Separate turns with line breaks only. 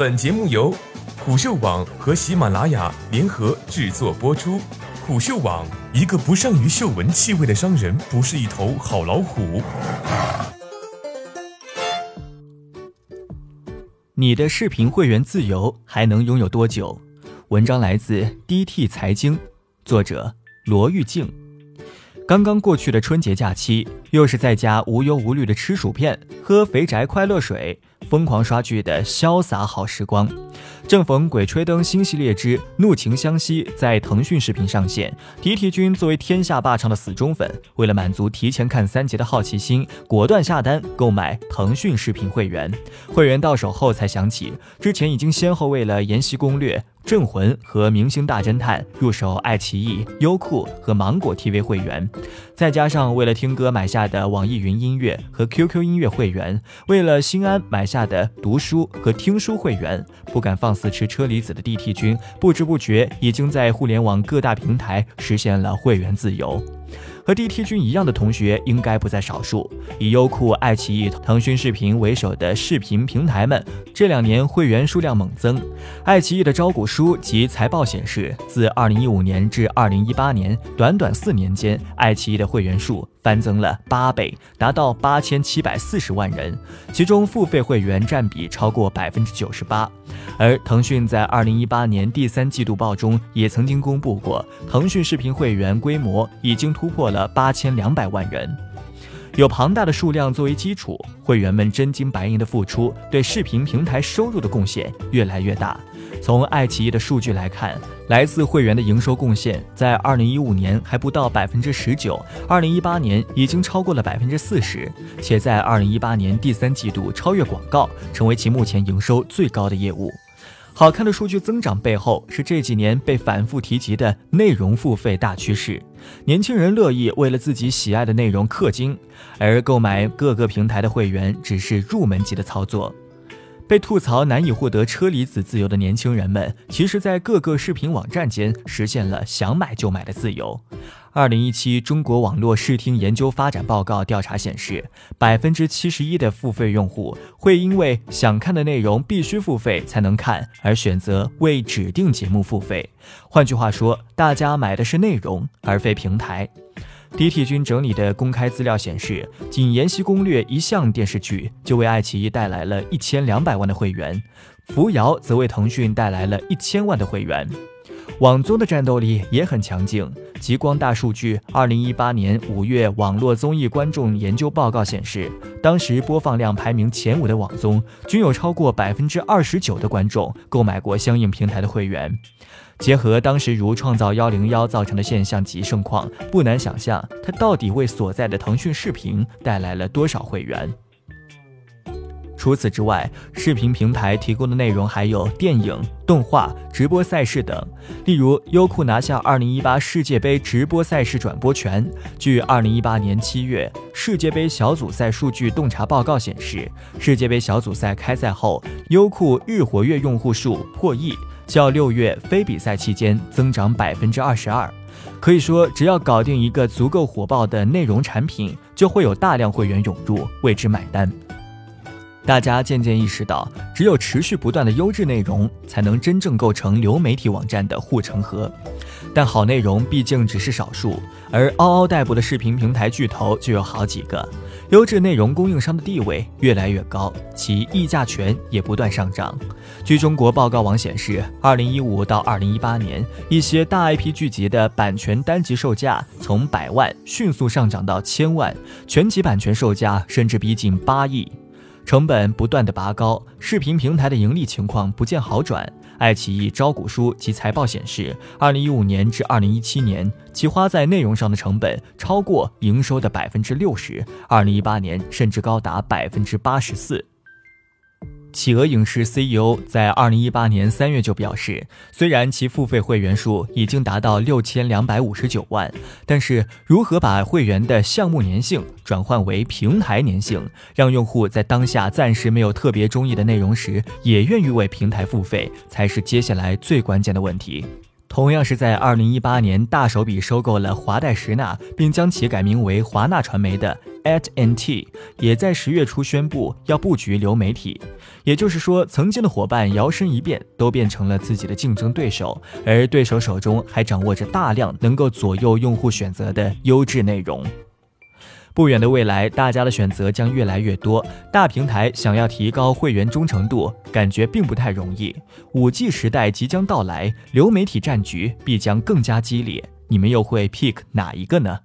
本节目由虎嗅网和喜马拉雅联合制作播出。虎嗅网：一个不善于嗅闻气味的商人，不是一头好老虎。
你的视频会员自由还能拥有多久？文章来自 DT 财经，作者罗玉静。刚刚过去的春节假期，又是在家无忧无虑的吃薯片、喝肥宅快乐水、疯狂刷剧的潇洒好时光。正逢《鬼吹灯》新系列之《怒情湘西》在腾讯视频上线提提君作为天下霸唱的死忠粉，为了满足提前看三集的好奇心，果断下单购买腾讯视频会员。会员到手后才想起，之前已经先后为了《延禧攻略》。《镇魂》和《明星大侦探》入手爱奇艺、优酷和芒果 TV 会员，再加上为了听歌买下的网易云音乐和 QQ 音乐会员，为了心安买下的读书和听书会员，不敢放肆吃车厘子的 DT 君，不知不觉已经在互联网各大平台实现了会员自由。和 DT 君一样的同学应该不在少数。以优酷、爱奇艺、腾讯视频为首的视频平台们，这两年会员数量猛增。爱奇艺的招股书及财报显示，自2015年至2018年，短短四年间，爱奇艺的会员数。翻增了八倍，达到八千七百四十万人，其中付费会员占比超过百分之九十八。而腾讯在二零一八年第三季度报中也曾经公布过，腾讯视频会员规模已经突破了八千两百万人。有庞大的数量作为基础，会员们真金白银的付出，对视频平台收入的贡献越来越大。从爱奇艺的数据来看，来自会员的营收贡献在二零一五年还不到百分之十九，二零一八年已经超过了百分之四十，且在二零一八年第三季度超越广告，成为其目前营收最高的业务。好看的数据增长背后，是这几年被反复提及的内容付费大趋势。年轻人乐意为了自己喜爱的内容氪金，而购买各个平台的会员只是入门级的操作。被吐槽难以获得车厘子自由的年轻人们，其实，在各个视频网站间实现了想买就买的自由。二零一七中国网络视听研究发展报告调查显示，百分之七十一的付费用户会因为想看的内容必须付费才能看，而选择为指定节目付费。换句话说，大家买的是内容，而非平台。DT 君整理的公开资料显示，仅《延禧攻略》一项电视剧就为爱奇艺带来了一千两百万的会员，《扶摇》则为腾讯带来了一千万的会员。网综的战斗力也很强劲。极光大数据二零一八年五月网络综艺观众研究报告显示，当时播放量排名前五的网综，均有超过百分之二十九的观众购买过相应平台的会员。结合当时如创造幺零幺造成的现象级盛况，不难想象它到底为所在的腾讯视频带来了多少会员。除此之外，视频平台提供的内容还有电影、动画、直播赛事等。例如，优酷拿下2018世界杯直播赛事转播权。据2018年7月世界杯小组赛数据洞察报告显示，世界杯小组赛开赛后，优酷日活跃用户数破亿，较六月非比赛期间增长百分之二十二。可以说，只要搞定一个足够火爆的内容产品，就会有大量会员涌入为之买单。大家渐渐意识到，只有持续不断的优质内容，才能真正构成流媒体网站的护城河。但好内容毕竟只是少数，而嗷嗷待哺的视频平台巨头就有好几个。优质内容供应商的地位越来越高，其议价权也不断上涨。据中国报告网显示，二零一五到二零一八年，一些大 IP 剧集的版权单集售价从百万迅速上涨到千万，全集版权售价甚至逼近八亿。成本不断的拔高，视频平台的盈利情况不见好转。爱奇艺招股书及财报显示，二零一五年至二零一七年，其花在内容上的成本超过营收的百分之六十，二零一八年甚至高达百分之八十四。企鹅影视 CEO 在二零一八年三月就表示，虽然其付费会员数已经达到六千两百五十九万，但是如何把会员的项目粘性转换为平台粘性，让用户在当下暂时没有特别中意的内容时，也愿意为平台付费，才是接下来最关键的问题。同样是在二零一八年大手笔收购了华代石纳，并将其改名为华纳传媒的 AT n T 也在十月初宣布要布局流媒体，也就是说，曾经的伙伴摇身一变，都变成了自己的竞争对手，而对手手中还掌握着大量能够左右用户选择的优质内容。不远的未来，大家的选择将越来越多，大平台想要提高会员忠诚度，感觉并不太容易。五 G 时代即将到来，流媒体战局必将更加激烈，你们又会 pick 哪一个呢？